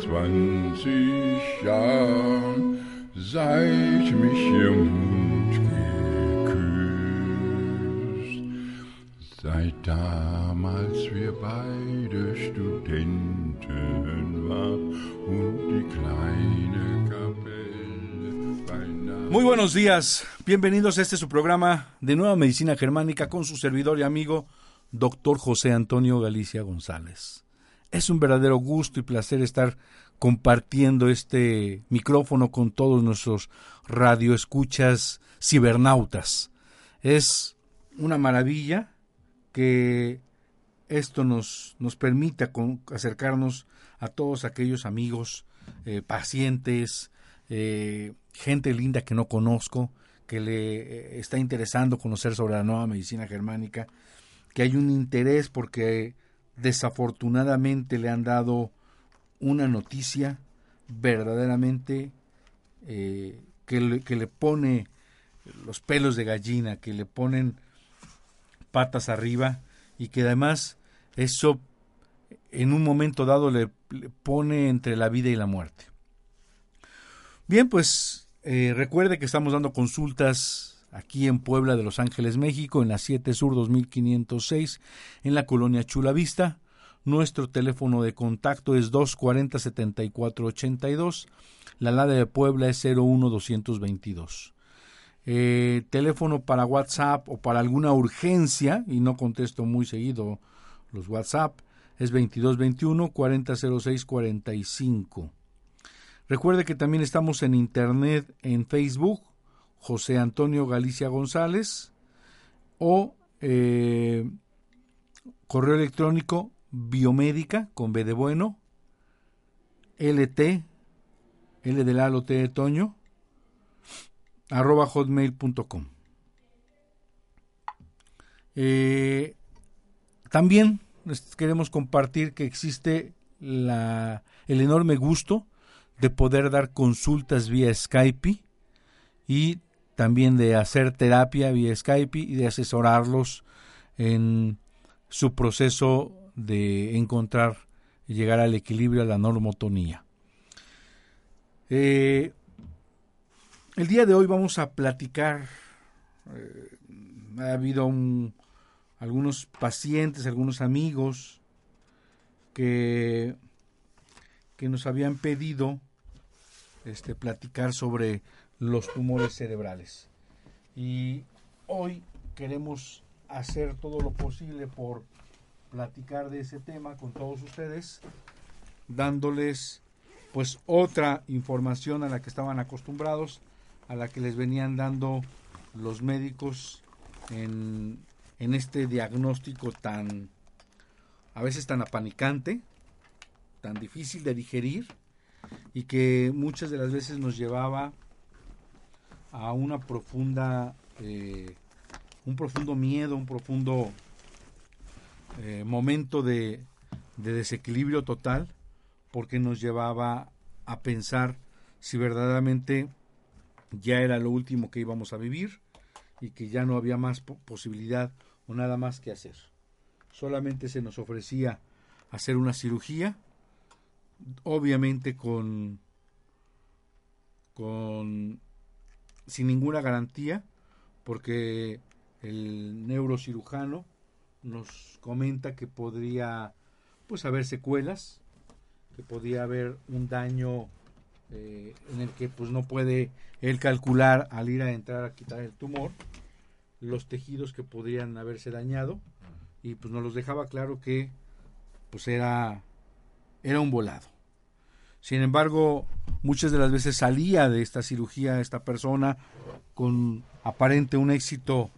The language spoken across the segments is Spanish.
20 Jahren, seit mich ihr Mund geküsst. Seit damals wir beide Studenten waren und die kleine Kapelle beinahe. Muy buenos días, bienvenidos a este su programa de Nueva Medicina Germánica con su servidor y amigo, doctor José Antonio Galicia González. Es un verdadero gusto y placer estar compartiendo este micrófono con todos nuestros radioescuchas cibernautas. Es una maravilla que esto nos, nos permita acercarnos a todos aquellos amigos, eh, pacientes, eh, gente linda que no conozco, que le eh, está interesando conocer sobre la nueva medicina germánica, que hay un interés porque desafortunadamente le han dado una noticia verdaderamente eh, que, le, que le pone los pelos de gallina, que le ponen patas arriba y que además eso en un momento dado le, pone entre la vida y la muerte. Bien, pues eh, recuerde que estamos dando consultas aquí en Puebla de Los Ángeles, México, en la 7 Sur 2506, en la colonia Chula Vista. Nuestro teléfono de contacto es 240-7482. La LADA de Puebla es 01222. Eh, teléfono para WhatsApp o para alguna urgencia, y no contesto muy seguido los WhatsApp, es 2221 4006 45. Recuerde que también estamos en internet en Facebook, José Antonio Galicia González, o eh, correo electrónico biomédica con B de bueno, LT, L de Lalo T de Toño, arroba hotmail.com. Eh, también queremos compartir que existe la, el enorme gusto de poder dar consultas vía Skype y también de hacer terapia vía Skype y de asesorarlos en su proceso de encontrar y llegar al equilibrio, a la normotonía. Eh, el día de hoy vamos a platicar, eh, ha habido un, algunos pacientes, algunos amigos que, que nos habían pedido este, platicar sobre los tumores cerebrales. Y hoy queremos hacer todo lo posible por platicar de ese tema con todos ustedes, dándoles pues otra información a la que estaban acostumbrados, a la que les venían dando los médicos en, en este diagnóstico tan, a veces tan apanicante, tan difícil de digerir y que muchas de las veces nos llevaba a una profunda, eh, un profundo miedo, un profundo eh, momento de, de desequilibrio total, porque nos llevaba a pensar si verdaderamente ya era lo último que íbamos a vivir y que ya no había más posibilidad o nada más que hacer. Solamente se nos ofrecía hacer una cirugía, obviamente con, con sin ninguna garantía, porque el neurocirujano nos comenta que podría pues haber secuelas, que podría haber un daño eh, en el que pues no puede él calcular al ir a entrar a quitar el tumor los tejidos que podrían haberse dañado y pues nos los dejaba claro que pues era era un volado. Sin embargo, muchas de las veces salía de esta cirugía esta persona con aparente un éxito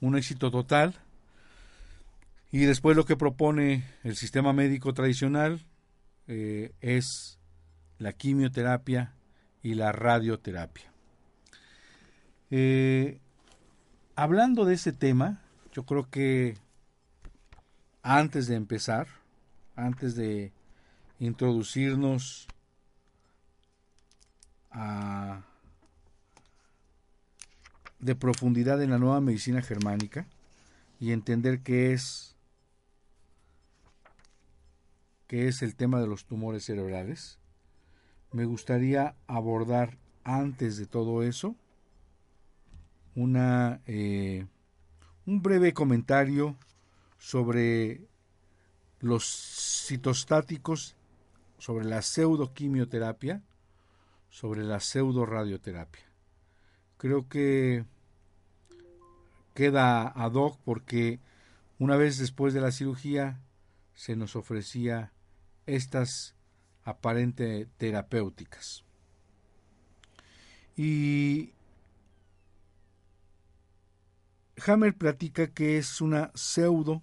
un éxito total y después lo que propone el sistema médico tradicional eh, es la quimioterapia y la radioterapia. Eh, hablando de ese tema, yo creo que antes de empezar, antes de introducirnos a, de profundidad en la nueva medicina germánica y entender qué es qué es el tema de los tumores cerebrales, me gustaría abordar antes de todo eso una, eh, un breve comentario sobre los citostáticos, sobre la pseudoquimioterapia, sobre la pseudoradioterapia. Creo que queda ad hoc porque una vez después de la cirugía se nos ofrecía estas aparente terapéuticas. Y Hammer platica que es una pseudo,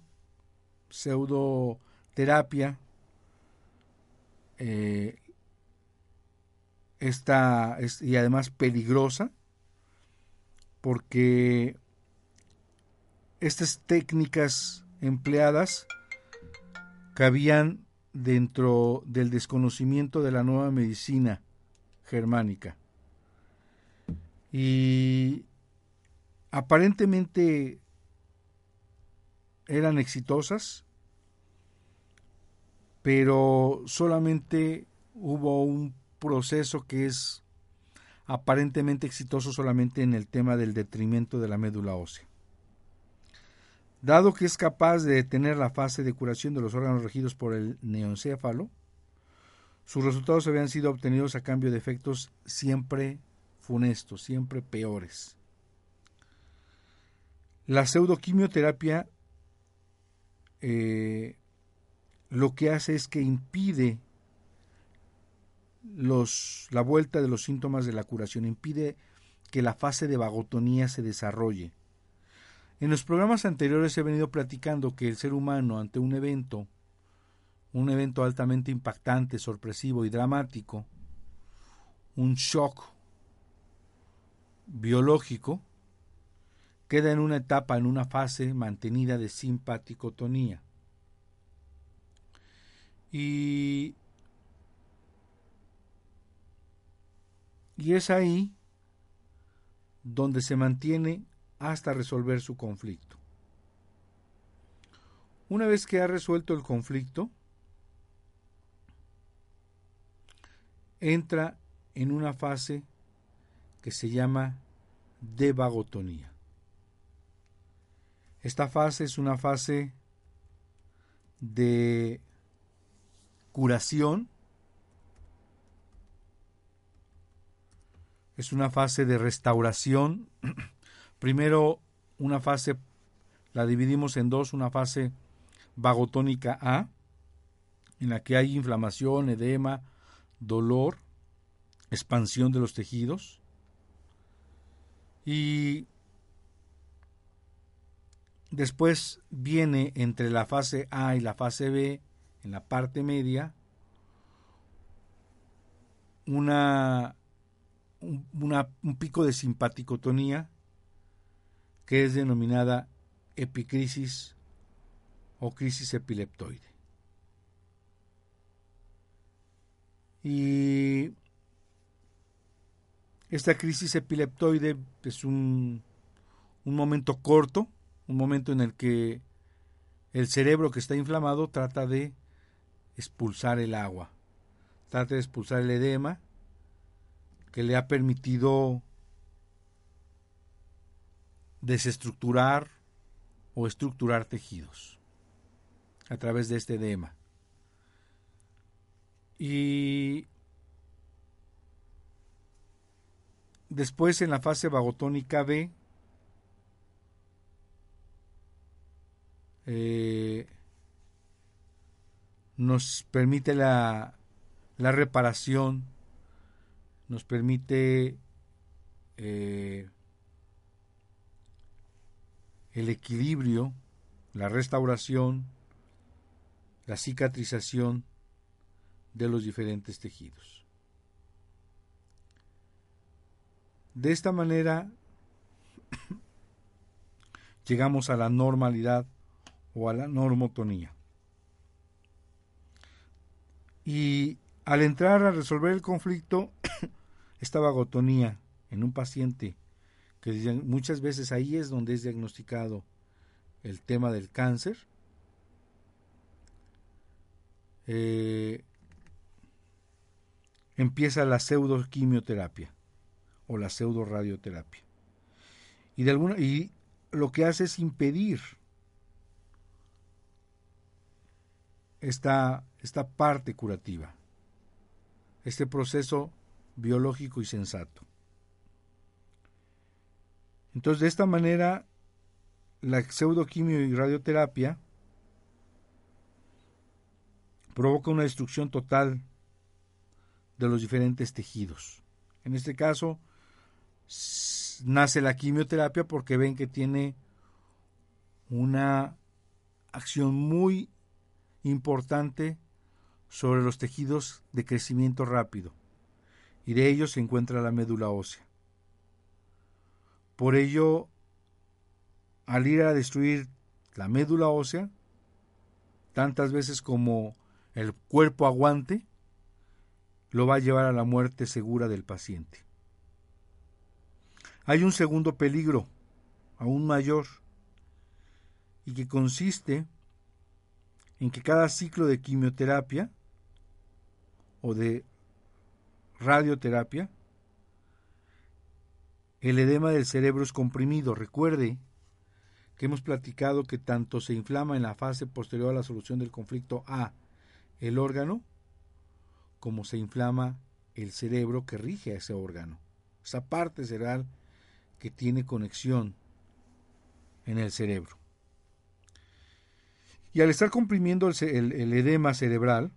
pseudoterapia, eh, y además peligrosa, porque estas técnicas empleadas cabían dentro del desconocimiento de la nueva medicina germánica. Y aparentemente eran exitosas, pero solamente hubo un proceso que es aparentemente exitoso solamente en el tema del detrimento de la médula ósea. Dado que es capaz de detener la fase de curación de los órganos regidos por el neoencéfalo, sus resultados habían sido obtenidos a cambio de efectos siempre funestos, siempre peores. La pseudoquimioterapia eh, lo que hace es que impide los, la vuelta de los síntomas de la curación, impide que la fase de vagotonía se desarrolle en los programas anteriores he venido platicando que el ser humano ante un evento, un evento altamente impactante, sorpresivo y dramático, un shock biológico, queda en una etapa, en una fase mantenida de simpaticotonía. Y, y es ahí donde se mantiene hasta resolver su conflicto. Una vez que ha resuelto el conflicto, entra en una fase que se llama devagotonía. Esta fase es una fase de curación, es una fase de restauración Primero, una fase la dividimos en dos, una fase vagotónica A, en la que hay inflamación, edema, dolor, expansión de los tejidos. Y después viene entre la fase A y la fase B, en la parte media, una, un, pico de simpaticotonía que es denominada epicrisis o crisis epileptoide. Y esta crisis epileptoide es un, un momento corto, un momento en el que el cerebro que está inflamado trata de expulsar el agua, trata de expulsar el edema que le ha permitido desestructurar o estructurar tejidos a través de este edema. Y después en la fase vagotónica B, eh, nos permite la, la, reparación, nos permite eh, el equilibrio, la restauración, la cicatrización de los diferentes tejidos. De esta manera llegamos a la normalidad o a la normotonía. Y al entrar a resolver el conflicto, esta vagotonía en un paciente, que muchas veces ahí es donde es diagnosticado el tema del cáncer, eh, empieza la pseudoquimioterapia o la pseudoradioterapia. Y, de alguna, y lo que hace es impedir esta, esta parte curativa, este proceso biológico y sensato. Entonces, de esta manera, la pseudoquimio y radioterapia provoca una destrucción total de los diferentes tejidos. En este caso, nace la quimioterapia porque ven que tiene una acción muy importante sobre los tejidos de crecimiento rápido y de ellos se encuentra la médula ósea. Por ello, al ir a destruir la médula ósea, tantas veces como el cuerpo aguante, lo va a llevar a la muerte segura del paciente. Hay un segundo peligro, aún mayor, y que consiste en que cada ciclo de quimioterapia o de radioterapia, el edema del cerebro es comprimido. Recuerde que hemos platicado que tanto se inflama en la fase posterior a la solución del conflicto A el órgano como se inflama el cerebro que rige a ese órgano, esa parte cerebral que tiene conexión en el cerebro. Y al estar comprimiendo el, edema cerebral,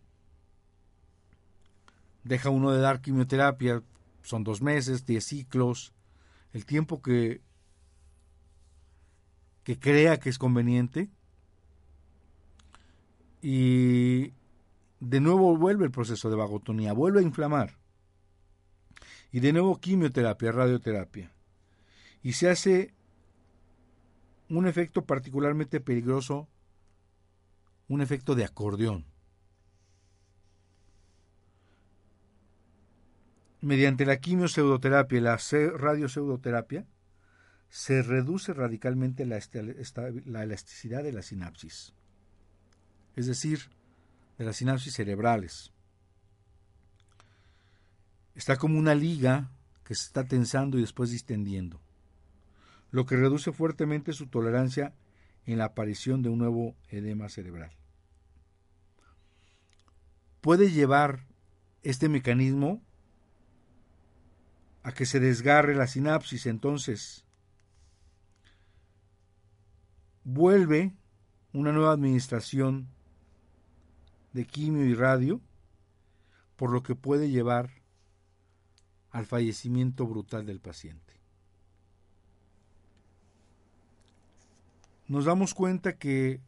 deja uno de dar quimioterapia, son dos meses, diez ciclos, el tiempo que, que crea que es conveniente, y de nuevo vuelve el proceso de vagotonía, vuelve a inflamar. Y de nuevo quimioterapia, radioterapia. Y se hace un efecto particularmente peligroso, un efecto de acordeón. Mediante la quimiopseudoterapia y la radiopseudoterapia, se reduce radicalmente la, la elasticidad de la sinapsis. Es decir, de las sinapsis cerebrales. Está como una liga que se está tensando y después distendiendo, lo que reduce fuertemente su tolerancia en la aparición de un nuevo edema cerebral. Puede llevar este mecanismo a que se desgarre la sinapsis, entonces vuelve una nueva administración de quimio y radio, por lo que puede llevar al fallecimiento brutal del paciente. Nos damos cuenta que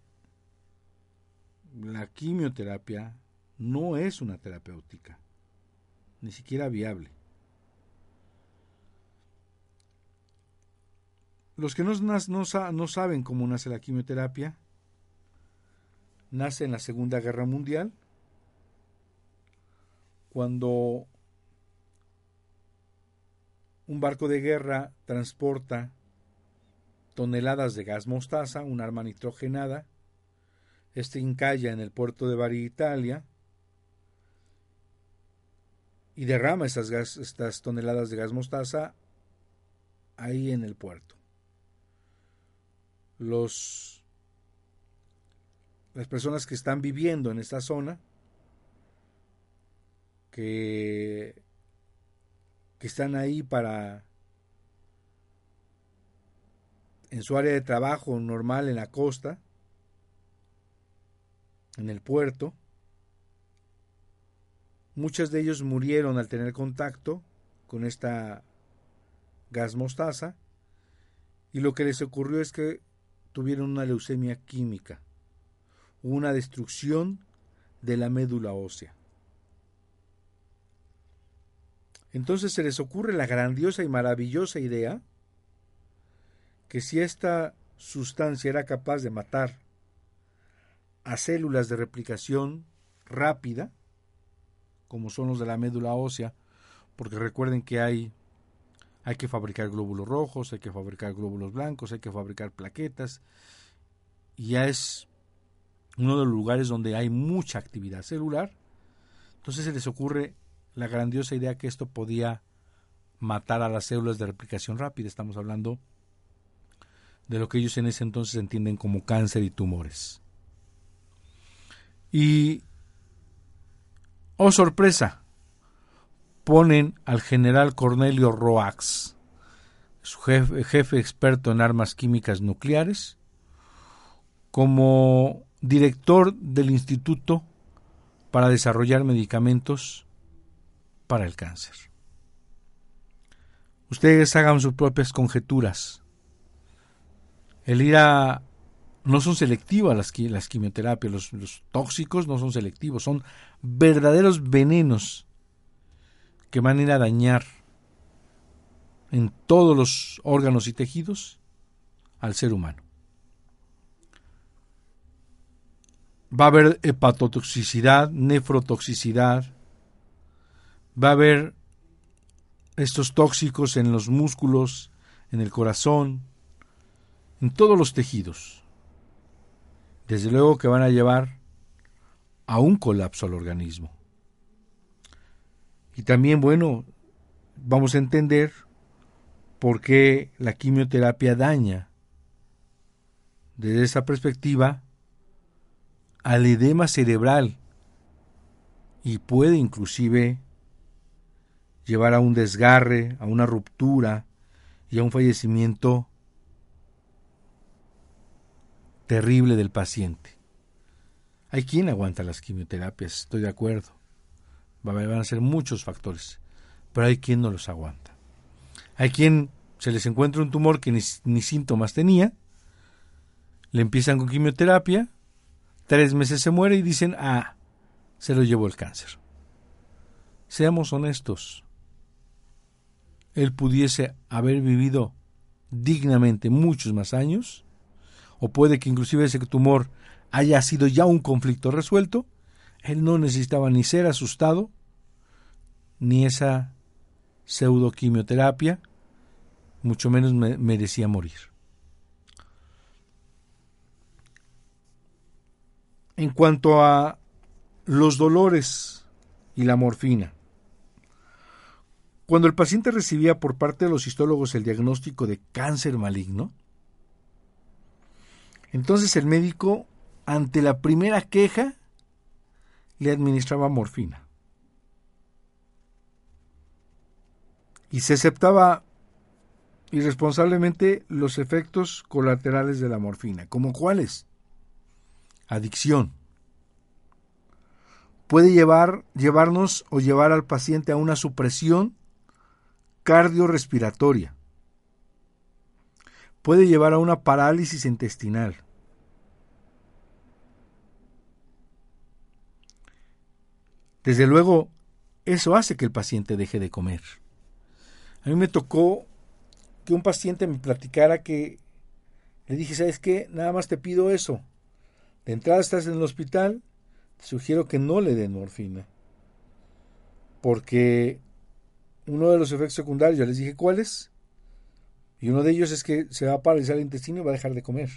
la quimioterapia no es una terapéutica. ni siquiera viable. Los que no, no, saben cómo nace la quimioterapia, nace en la Segunda Guerra Mundial, cuando un barco de guerra transporta toneladas de gas mostaza, un arma nitrogenada. Este encalla en el puerto de Bari, Italia, y derrama esas estas toneladas de gas mostaza ahí en el puerto. Los, las personas que están viviendo en esta zona, que, que están ahí para en su área de trabajo normal en la costa, en el puerto. Muchos de ellos murieron al tener contacto con esta gas mostaza y lo que les ocurrió es que tuvieron una leucemia química, una destrucción de la médula ósea. Entonces se les ocurre la grandiosa y maravillosa idea que si esta sustancia era capaz de matar a células de replicación rápida, como son los de la médula ósea, porque recuerden que hay, hay que fabricar glóbulos rojos, hay que fabricar glóbulos blancos, hay que fabricar plaquetas, y ya es uno de los lugares donde hay mucha actividad celular, entonces se les ocurre la grandiosa idea que esto podía matar a las células de replicación rápida, estamos hablando de lo que ellos en ese entonces entienden como cáncer y tumores. Y, oh sorpresa, ponen al general Cornelio Roax, su jefe, jefe experto en armas químicas nucleares, como director del Instituto para desarrollar medicamentos para el cáncer. Ustedes hagan sus propias conjeturas el IRA no son selectivas las, las quimioterapias, los, los tóxicos no son selectivos, son verdaderos venenos que van a ir a dañar en todos los órganos y tejidos al ser humano. Va a haber hepatotoxicidad, nefrotoxicidad, va a haber estos tóxicos en los músculos, en el corazón, en todos los tejidos. Desde luego que van a llevar a un colapso al organismo. Y también, bueno, vamos a entender por qué la quimioterapia daña desde esa perspectiva al edema cerebral y puede inclusive llevar a un desgarre, a una ruptura y a un fallecimiento terrible del paciente. Hay quien aguanta las quimioterapias, estoy de acuerdo. Van a ser muchos factores, pero hay quien no los aguanta. Hay quien se les encuentra un tumor que ni, síntomas tenía, le empiezan con quimioterapia, tres meses se muere y dicen, ah, se lo llevó el cáncer. Seamos honestos. Él pudiese haber vivido dignamente muchos más años o puede que inclusive ese tumor haya sido ya un conflicto resuelto, él no necesitaba ni ser asustado, ni esa pseudoquimioterapia, mucho menos merecía morir. En cuanto a los dolores y la morfina, cuando el paciente recibía por parte de los histólogos el diagnóstico de cáncer maligno, entonces el médico, ante la primera queja, le administraba morfina. Y se aceptaba irresponsablemente los efectos colaterales de la morfina, como cuáles? Adicción. Puede llevar, llevarnos o llevar al paciente a una supresión cardiorrespiratoria puede llevar a una parálisis intestinal. Desde luego, eso hace que el paciente deje de comer. A mí me tocó que un paciente me platicara que le dije, ¿sabes qué? Nada más te pido eso. De entrada estás en el hospital, te sugiero que no le den morfina. Porque uno de los efectos secundarios, ya les dije cuáles, y uno de ellos es que se va a paralizar el intestino y va a dejar de comer.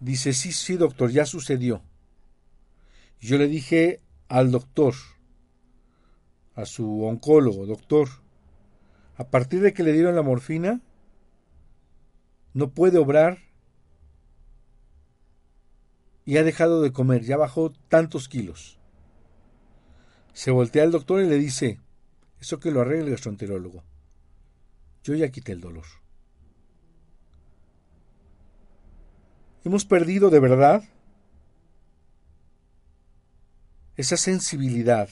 Dice, sí, sí, doctor, ya sucedió. Yo le dije al doctor, a su oncólogo, doctor, a partir de que le dieron la morfina, no puede obrar y ha dejado de comer, ya bajó tantos kilos. Se voltea al doctor y le dice, eso que lo arregle el gastroenterólogo. Yo ya quité el dolor. Hemos perdido de verdad esa sensibilidad,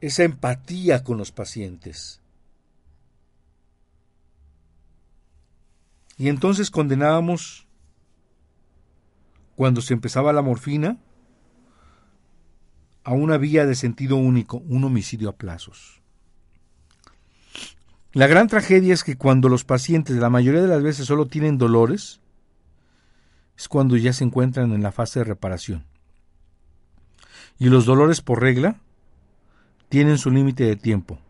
esa empatía con los pacientes. Y entonces condenábamos, cuando se empezaba la morfina, a una vía de sentido único, un homicidio a plazos. La gran tragedia es que cuando los pacientes la mayoría de las veces solo tienen dolores, es cuando ya se encuentran en la fase de reparación. Y los dolores por regla tienen su límite de tiempo.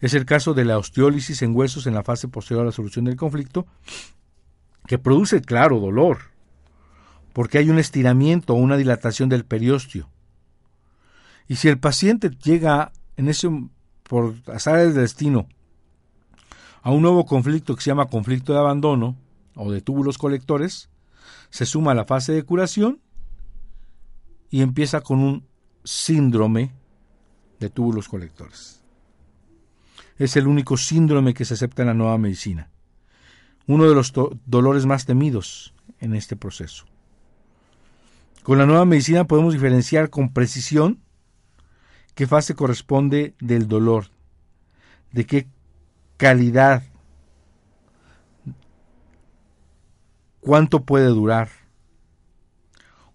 Es el caso de la osteólisis en huesos en la fase posterior a la solución del conflicto, que produce, claro, dolor, porque hay un estiramiento o una dilatación del periósteo. Y si el paciente llega en ese por azar destino a un nuevo conflicto que se llama conflicto de abandono o de túbulos colectores, se suma a la fase de curación y empieza con un síndrome de túbulos colectores. Es el único síndrome que se acepta en la nueva medicina, uno de los dolores más temidos en este proceso. Con la nueva medicina podemos diferenciar con precisión qué fase corresponde del dolor, de qué calidad, cuánto puede durar.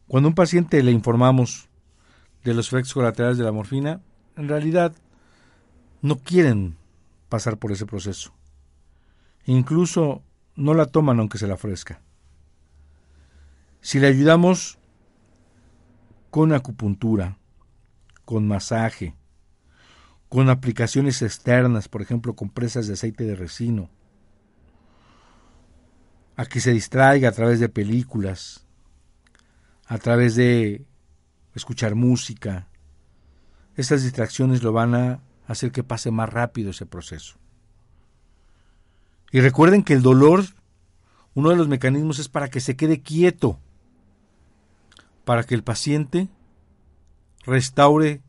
Cuando a un paciente le informamos de los efectos colaterales de la morfina, en realidad no quieren pasar por ese proceso. Incluso no la toman aunque se la ofrezca. Si le ayudamos con acupuntura, con masaje, con aplicaciones externas, por ejemplo, compresas de aceite de resino, a que se distraiga a través de películas, a través de escuchar música. Estas distracciones lo van a hacer que pase más rápido ese proceso. Y recuerden que el dolor, uno de los mecanismos es para que se quede quieto, para que el paciente restaure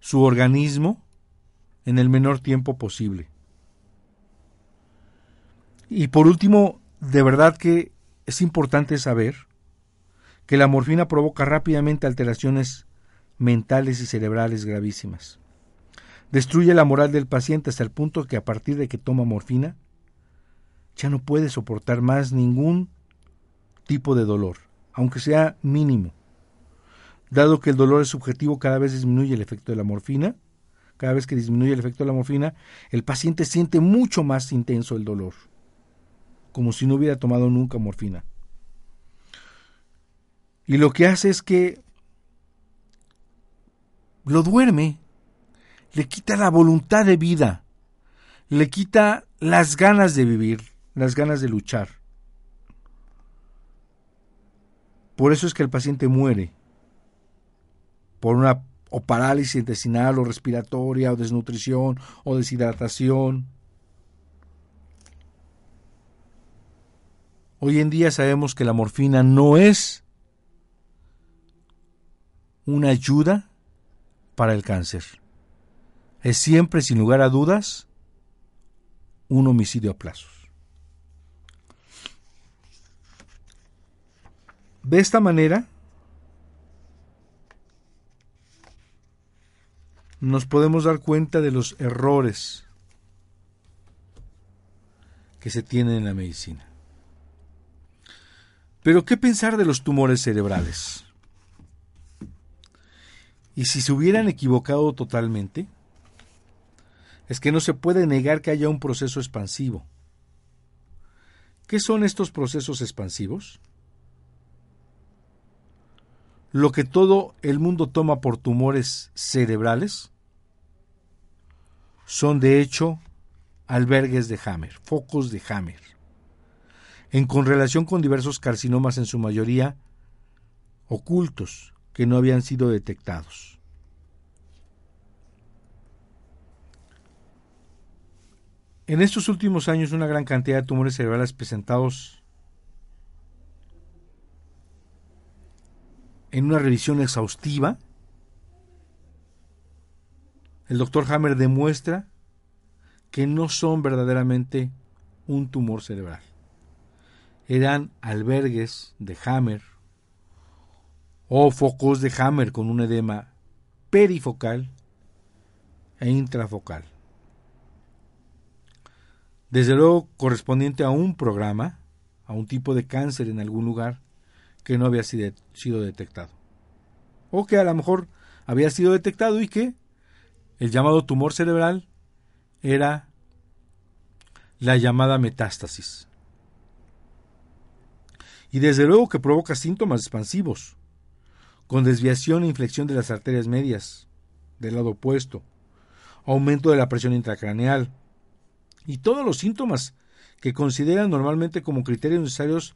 su organismo en el menor tiempo posible. Y por último, de verdad que es importante saber que la morfina provoca rápidamente alteraciones mentales y cerebrales gravísimas. Destruye la moral del paciente hasta el punto que a partir de que toma morfina ya no puede soportar más ningún tipo de dolor, aunque sea mínimo. Dado que el dolor es subjetivo, cada vez disminuye el efecto de la morfina. Cada vez que disminuye el efecto de la morfina, el paciente siente mucho más intenso el dolor, como si no hubiera tomado nunca morfina. Y lo que hace es que lo duerme, le quita la voluntad de vida, le quita las ganas de vivir, las ganas de luchar. Por eso es que el paciente muere por una o parálisis intestinal o respiratoria o desnutrición o deshidratación. Hoy en día sabemos que la morfina no es una ayuda para el cáncer. Es siempre, sin lugar a dudas, un homicidio a plazos. De esta manera, nos podemos dar cuenta de los errores que se tienen en la medicina. Pero ¿qué pensar de los tumores cerebrales? Y si se hubieran equivocado totalmente, es que no se puede negar que haya un proceso expansivo. ¿Qué son estos procesos expansivos? Lo que todo el mundo toma por tumores cerebrales son de hecho albergues de Hammer, focos de Hammer, en correlación con diversos carcinomas en su mayoría ocultos que no habían sido detectados. En estos últimos años una gran cantidad de tumores cerebrales presentados en una revisión exhaustiva, el doctor Hammer demuestra que no son verdaderamente un tumor cerebral. Eran albergues de Hammer o focos de Hammer con un edema perifocal e intrafocal. Desde luego correspondiente a un programa, a un tipo de cáncer en algún lugar que no había sido detectado. O que a lo mejor había sido detectado y que el llamado tumor cerebral era la llamada metástasis. Y desde luego que provoca síntomas expansivos, con desviación e inflexión de las arterias medias, del lado opuesto, aumento de la presión intracraneal, y todos los síntomas que consideran normalmente como criterios necesarios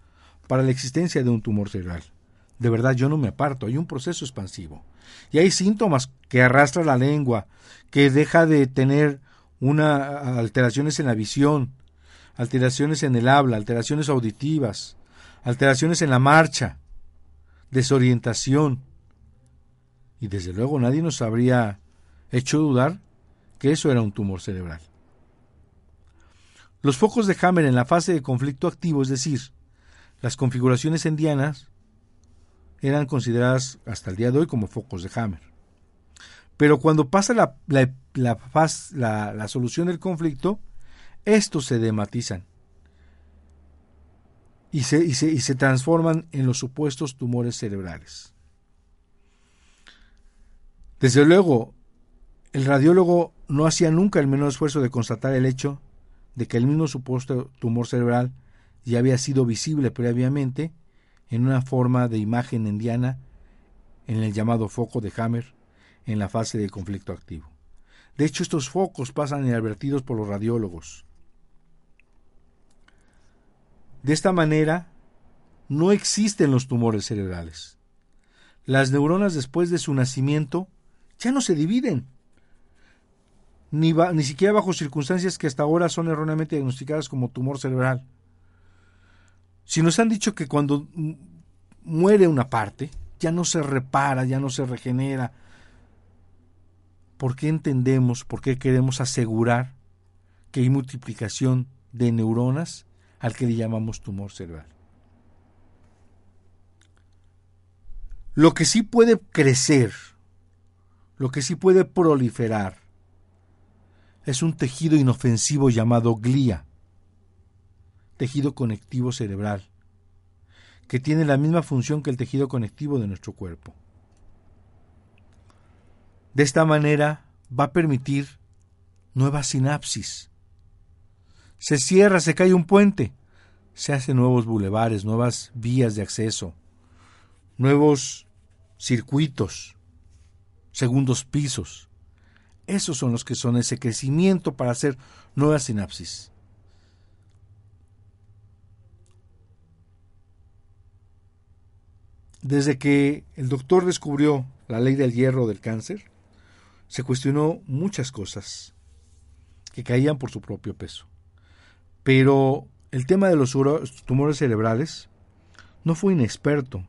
para la existencia de un tumor cerebral. De verdad, yo no me aparto, hay un proceso expansivo. Y hay síntomas que arrastra la lengua, que deja de tener una alteraciones en la visión, alteraciones en el habla, alteraciones auditivas, alteraciones en la marcha, desorientación. Y desde luego nadie nos habría hecho dudar que eso era un tumor cerebral. Los focos de Hammer en la fase de conflicto activo, es decir, las configuraciones endianas, eran consideradas hasta el día de hoy como focos de Hammer. Pero cuando pasa la, la, la, solución del conflicto, estos se dematizan y se, y se transforman en los supuestos tumores cerebrales. Desde luego, el radiólogo no hacía nunca el menor esfuerzo de constatar el hecho de que el mismo supuesto tumor cerebral ya había sido visible previamente en una forma de imagen endiana en el llamado foco de Hammer en la fase de conflicto activo. De hecho, estos focos pasan inadvertidos por los radiólogos. De esta manera, no existen los tumores cerebrales. Las neuronas después de su nacimiento ya no se dividen, ni, ni siquiera bajo circunstancias que hasta ahora son erróneamente diagnosticadas como tumor cerebral. Si nos han dicho que cuando muere una parte, ya no se repara, ya no se regenera, ¿por qué entendemos, por qué queremos asegurar que hay multiplicación de neuronas al que le llamamos tumor cerebral? Lo que sí puede crecer, lo que sí puede proliferar, es un tejido inofensivo llamado glía, tejido conectivo cerebral, que tiene la misma función que el tejido conectivo de nuestro cuerpo. De esta manera va a permitir nuevas sinapsis. Se cierra, se cae un puente, se hacen nuevos bulevares, nuevas vías de acceso, nuevos circuitos, segundos pisos. Esos son los que son ese crecimiento para hacer nuevas sinapsis. Desde que el doctor descubrió la ley del hierro del cáncer, se cuestionó muchas cosas que caían por su propio peso. Pero el tema de los tumores cerebrales no fue inexperto,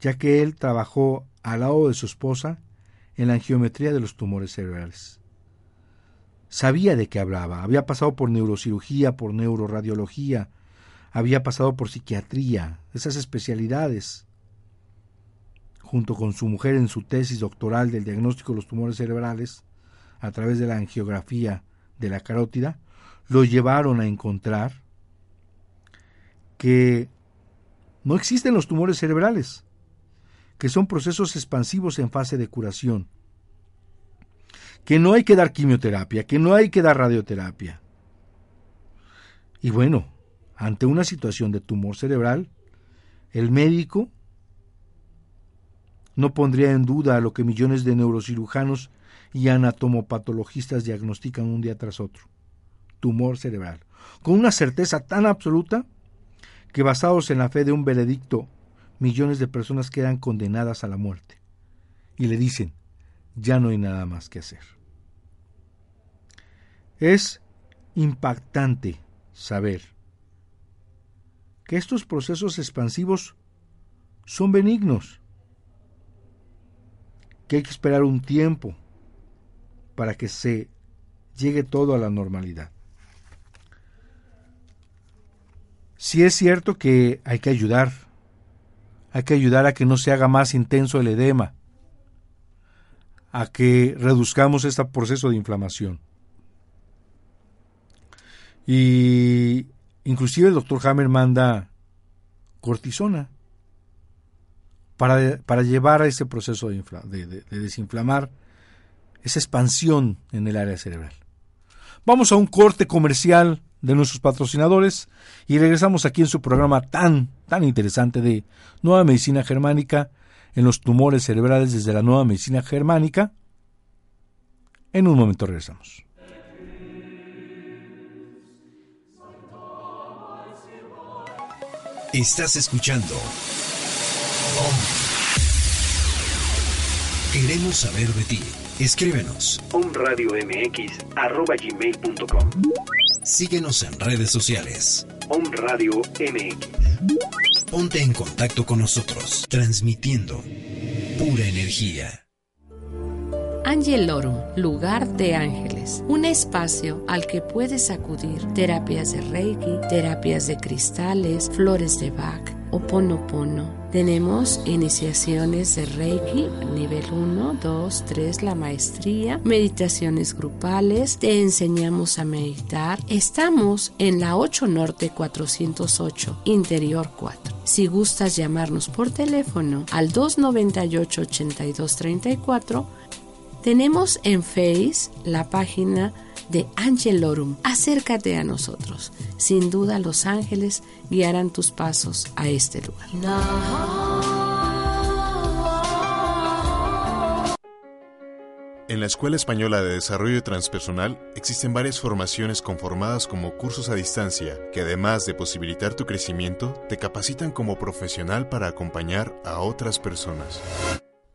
ya que él trabajó al lado de su esposa en la geometría de los tumores cerebrales. Sabía de qué hablaba, había pasado por neurocirugía, por neuroradiología, había pasado por psiquiatría, esas especialidades. Junto con su mujer en su tesis doctoral del diagnóstico de los tumores cerebrales, a través de la angiografía de la carótida, lo llevaron a encontrar que no existen los tumores cerebrales, que son procesos expansivos en fase de curación, que no hay que dar quimioterapia, que no hay que dar radioterapia. Y bueno, ante una situación de tumor cerebral, el médico no pondría en duda lo que millones de neurocirujanos y anatomopatologistas diagnostican un día tras otro. Tumor cerebral. Con una certeza tan absoluta que basados en la fe de un veredicto, millones de personas quedan condenadas a la muerte. Y le dicen, ya no hay nada más que hacer. Es impactante saber que estos procesos expansivos son benignos, que hay que esperar un tiempo para que se llegue todo a la normalidad. Si es cierto que hay que ayudar, hay que ayudar a que no se haga más intenso el edema, a que reduzcamos este proceso de inflamación. Y inclusive el doctor Hammer manda cortisona para, para llevar a ese proceso de, de desinflamar esa expansión en el área cerebral. Vamos a un corte comercial de nuestros patrocinadores y regresamos aquí en su programa tan, tan interesante de Nueva Medicina Germánica en los tumores cerebrales desde la Nueva Medicina Germánica. En un momento regresamos. Estás escuchando. Queremos saber de ti. Escríbenos. omradiomx.com Síguenos en redes sociales. Om Radio MX. Ponte en contacto con nosotros, transmitiendo pura energía. Angelorum, lugar de ángeles, un espacio al que puedes acudir. Terapias de Reiki, terapias de cristales, flores de Bach, Oponopono. Tenemos iniciaciones de Reiki, nivel 1, 2, 3, la maestría, meditaciones grupales, te enseñamos a meditar. Estamos en la 8 Norte 408, Interior 4. Si gustas llamarnos por teléfono al 298-8234, tenemos en Face la página de Angelorum. Acércate a nosotros. Sin duda los ángeles guiarán tus pasos a este lugar. En la Escuela Española de Desarrollo Transpersonal existen varias formaciones conformadas como cursos a distancia que además de posibilitar tu crecimiento, te capacitan como profesional para acompañar a otras personas.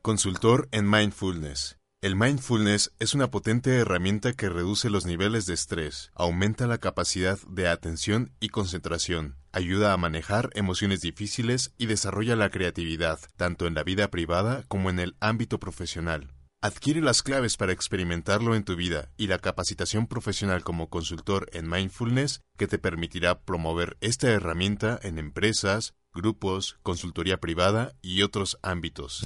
Consultor en Mindfulness. El mindfulness es una potente herramienta que reduce los niveles de estrés, aumenta la capacidad de atención y concentración, ayuda a manejar emociones difíciles y desarrolla la creatividad, tanto en la vida privada como en el ámbito profesional. Adquiere las claves para experimentarlo en tu vida y la capacitación profesional como consultor en mindfulness que te permitirá promover esta herramienta en empresas, grupos, consultoría privada y otros ámbitos.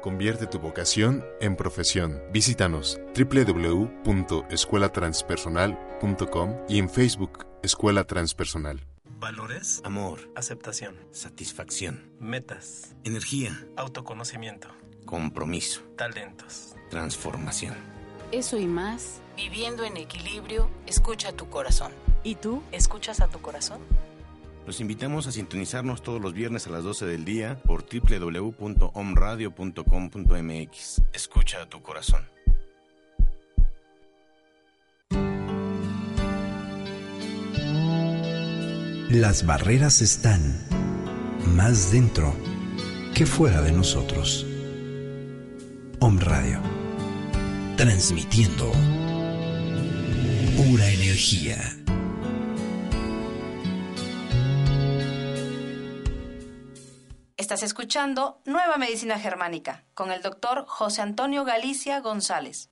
Convierte tu vocación en profesión. Visítanos www.escuelatranspersonal.com y en Facebook Escuela Transpersonal. Valores, amor, aceptación, satisfacción, metas, energía, autoconocimiento, compromiso, talentos, transformación. Eso y más, viviendo en equilibrio, escucha tu corazón. ¿Y tú escuchas a tu corazón? Los invitamos a sintonizarnos todos los viernes a las 12 del día por www.omradio.com.mx. Escucha a tu corazón. Las barreras están más dentro que fuera de nosotros. Om Radio. Transmitiendo pura energía. Estás escuchando Nueva Medicina Germánica con el doctor José Antonio Galicia González.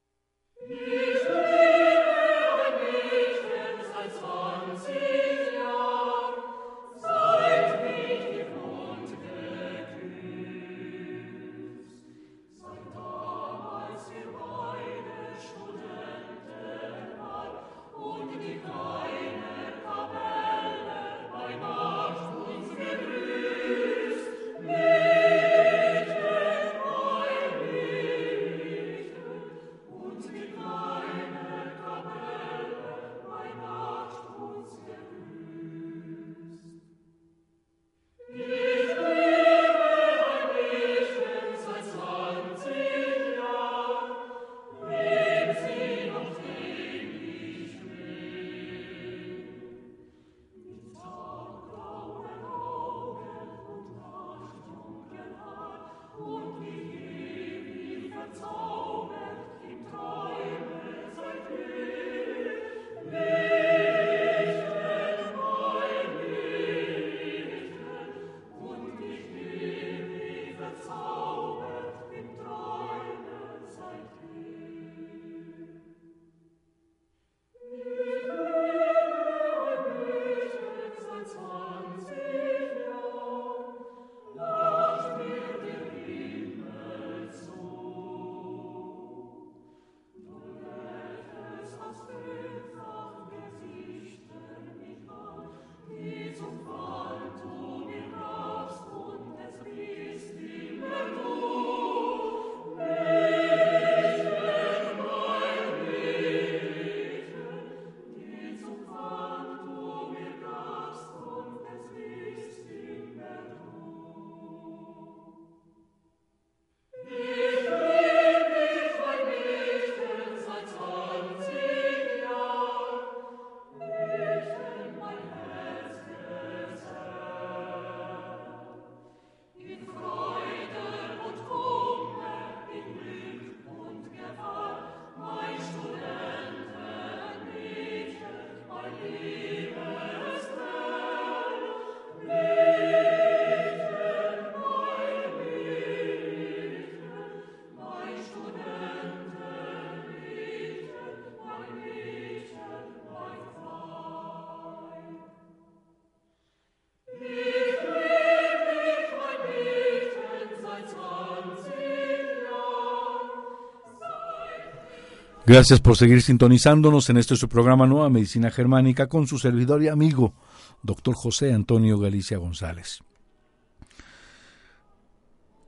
Gracias por seguir sintonizándonos en este su programa Nueva Medicina Germánica con su servidor y amigo, doctor José Antonio Galicia González.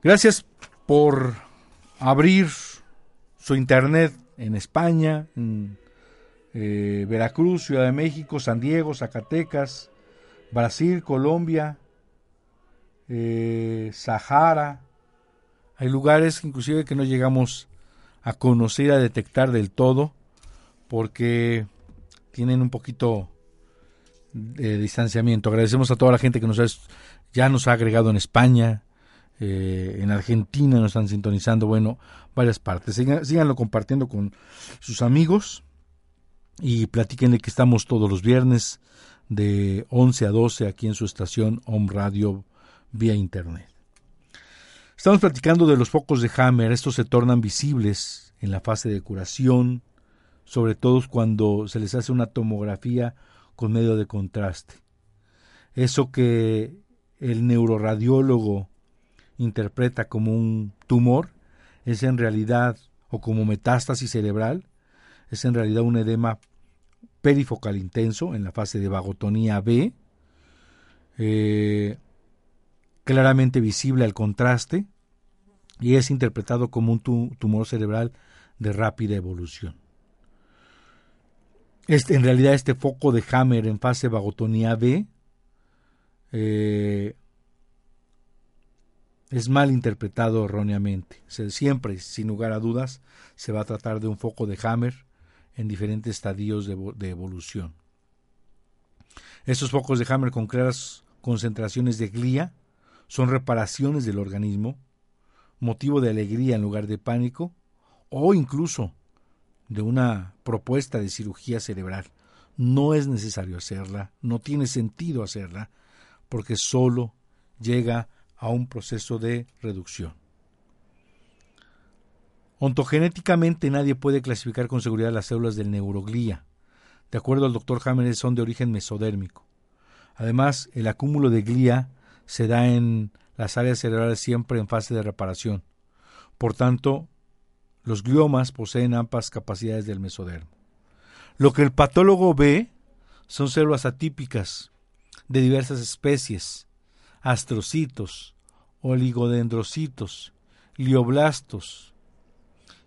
Gracias por abrir su internet en España, en eh, Veracruz, Ciudad de México, San Diego, Zacatecas, Brasil, Colombia, eh, Sahara. Hay lugares inclusive que no llegamos a conocer, a detectar del todo, porque tienen un poquito de distanciamiento. Agradecemos a toda la gente que nos ha, ya nos ha agregado en España, eh, en Argentina nos están sintonizando, bueno, varias partes. síganlo compartiendo con sus amigos y platíquenle que estamos todos los viernes de 11 a 12 aquí en su estación Home Radio vía Internet. Estamos platicando de los focos de Hammer. Estos se tornan visibles en la fase de curación, sobre todo cuando se les hace una tomografía con medio de contraste. Eso que el neuroradiólogo interpreta como un tumor es en realidad, o como metástasis cerebral, es en realidad un edema perifocal intenso en la fase de vagotonía B, eh, claramente visible al contraste, y es interpretado como un tumor cerebral de rápida evolución. Este, en realidad este foco de Hammer en fase vagotonía B eh, es mal interpretado erróneamente. siempre, sin lugar a dudas, se va a tratar de un foco de Hammer en diferentes estadios de, evolución. Estos focos de Hammer con claras concentraciones de glía son reparaciones del organismo, motivo de alegría en lugar de pánico, o incluso de una propuesta de cirugía cerebral. No es necesario hacerla, no tiene sentido hacerla, porque solo llega a un proceso de reducción. Ontogenéticamente nadie puede clasificar con seguridad las células del neuroglía. De acuerdo al doctor Hammer, son de origen mesodérmico. Además, el acúmulo de glía se da en las áreas cerebrales siempre en fase de reparación. Por tanto, los gliomas poseen ambas capacidades del mesodermo. Lo que el patólogo ve son células atípicas de diversas especies, astrocitos, oligodendrocitos, lioblastos.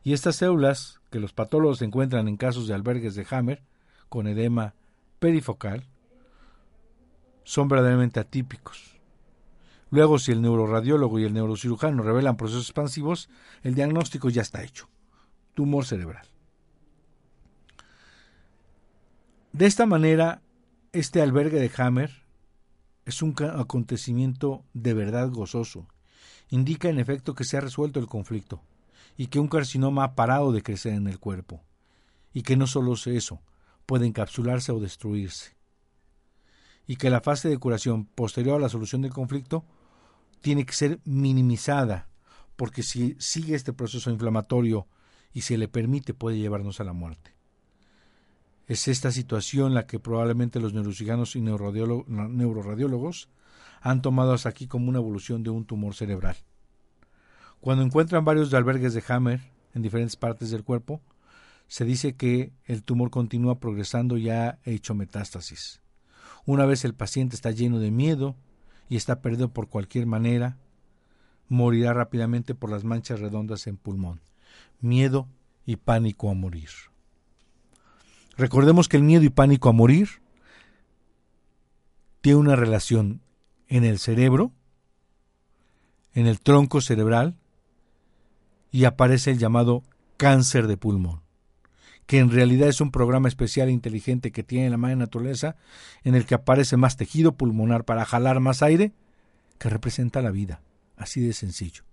Y estas células, que los patólogos encuentran en casos de albergues de Hammer, con edema perifocal, son verdaderamente atípicos. Luego, si el neuroradiólogo y el neurocirujano revelan procesos expansivos, el diagnóstico ya está hecho. Tumor cerebral. De esta manera, este albergue de Hammer es un acontecimiento de verdad gozoso. Indica en efecto que se ha resuelto el conflicto y que un carcinoma ha parado de crecer en el cuerpo y que no solo es eso, puede encapsularse o destruirse. Y que la fase de curación posterior a la solución del conflicto tiene que ser minimizada, porque si sigue este proceso inflamatorio y se le permite puede llevarnos a la muerte. Es esta situación la que probablemente los neurocirujanos y neuroradiólogos han tomado hasta aquí como una evolución de un tumor cerebral. Cuando encuentran varios albergues de Hammer en diferentes partes del cuerpo, se dice que el tumor continúa progresando y ha hecho metástasis. Una vez el paciente está lleno de miedo y está perdido por cualquier manera, morirá rápidamente por las manchas redondas en pulmón. Miedo y pánico a morir. Recordemos que el miedo y pánico a morir tiene una relación en el cerebro, en el tronco cerebral, y aparece el llamado cáncer de pulmón, que en realidad es un programa especial e inteligente que tiene la madre naturaleza, en el que aparece más tejido pulmonar para jalar más aire, que representa la vida, así de sencillo.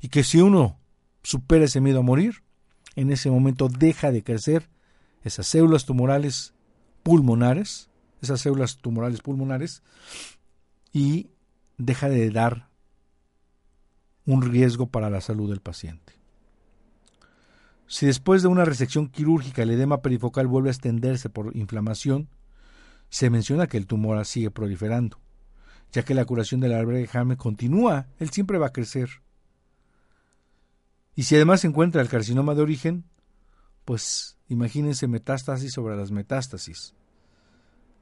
Y que si uno supera ese miedo a morir, en ese momento deja de crecer esas células tumorales pulmonares, esas células tumorales pulmonares, y deja de dar un riesgo para la salud del paciente. Si después de una resección quirúrgica el edema perifocal vuelve a extenderse por inflamación, se menciona que el tumor sigue proliferando, ya que la curación del albergue continúa, él siempre va a crecer. Y si además se encuentra el carcinoma de origen, pues Imagínense metástasis sobre las metástasis.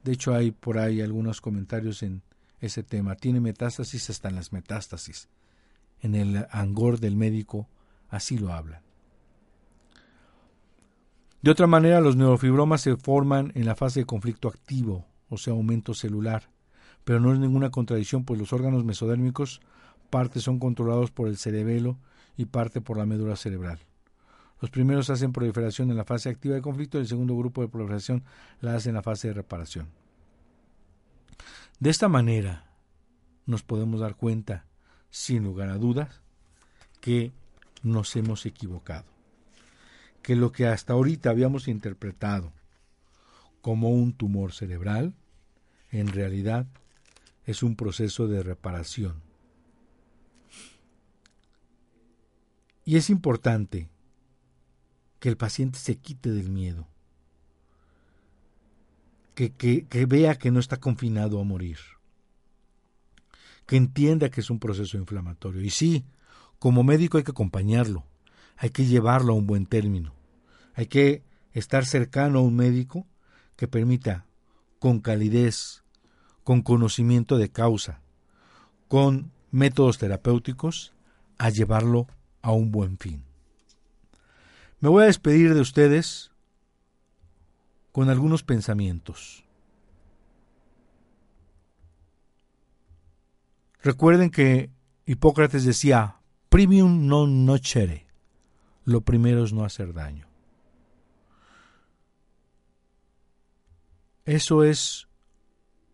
De hecho, hay por ahí algunos comentarios en ese tema. Tiene metástasis hasta en las metástasis. En el angor del médico así lo hablan. De otra manera, los neurofibromas se forman en la fase de conflicto activo, o sea, aumento celular, pero no es ninguna contradicción, pues los órganos mesodérmicos parte son controlados por el cerebelo y parte por la médula cerebral. Los primeros hacen proliferación en la fase activa de conflicto y el segundo grupo de proliferación la hace en la fase de reparación. De esta manera nos podemos dar cuenta, sin lugar a dudas, que nos hemos equivocado. Que lo que hasta ahorita habíamos interpretado como un tumor cerebral, en realidad es un proceso de reparación. Y es importante que el paciente se quite del miedo, que, que, vea que no está confinado a morir, que entienda que es un proceso inflamatorio. Y sí, como médico hay que acompañarlo, hay que llevarlo a un buen término, hay que estar cercano a un médico que permita, con calidez, con conocimiento de causa, con métodos terapéuticos, a llevarlo a un buen fin. Me voy a despedir de ustedes con algunos pensamientos. Recuerden que Hipócrates decía, primium non nocere, lo primero es no hacer daño. Eso es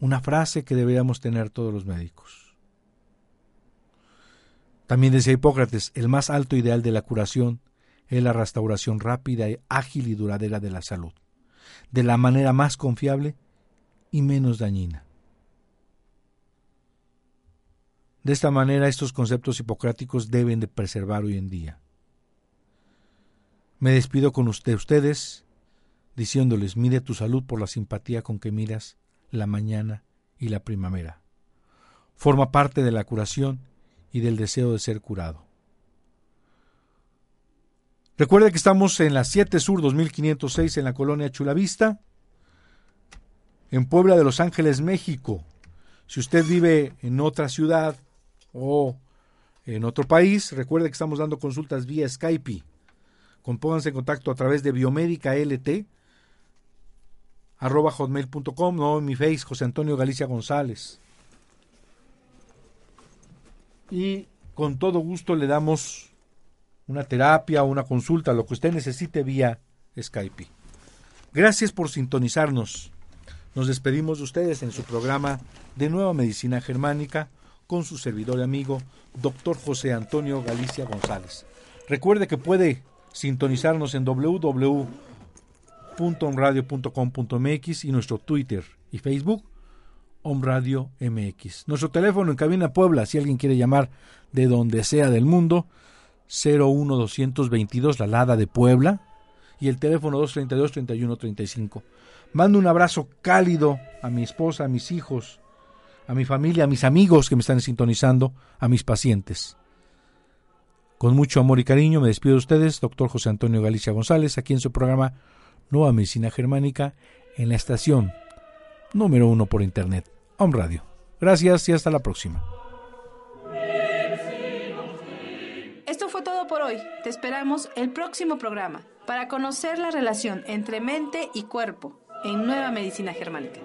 una frase que deberíamos tener todos los médicos. También decía Hipócrates, el más alto ideal de la curación es la restauración rápida, ágil y duradera de la salud, de la manera más confiable y menos dañina. De esta manera estos conceptos hipocráticos deben de preservar hoy en día. Me despido con usted, ustedes diciéndoles, mide tu salud por la simpatía con que miras la mañana y la primavera. Forma parte de la curación y del deseo de ser curado. Recuerde que estamos en la 7 Sur 2506 en la colonia Chulavista, en Puebla de Los Ángeles, México. Si usted vive en otra ciudad o en otro país, recuerde que estamos dando consultas vía Skype. Compónganse en contacto a través de Biomédica LT, arroba hotmail.com, no en mi face, José Antonio Galicia González. Y con todo gusto le damos una terapia o una consulta, lo que usted necesite vía Skype. Gracias por sintonizarnos. Nos despedimos de ustedes en su programa de Nueva Medicina Germánica con su servidor y amigo, doctor José Antonio Galicia González. Recuerde que puede sintonizarnos en www.omradio.com.mx y nuestro Twitter y Facebook, Omradio MX. Nuestro teléfono en cabina Puebla, si alguien quiere llamar de donde sea del mundo, 01222, la Lada de Puebla, y el teléfono 232-3135. Mando un abrazo cálido a mi esposa, a mis hijos, a mi familia, a mis amigos que me están sintonizando, a mis pacientes. Con mucho amor y cariño me despido de ustedes, doctor José Antonio Galicia González, aquí en su programa Nueva Medicina Germánica, en la estación número uno por Internet, Home Radio. Gracias y hasta la próxima. Esto fue todo por hoy. Te esperamos el próximo programa para conocer la relación entre mente y cuerpo en Nueva Medicina Germánica.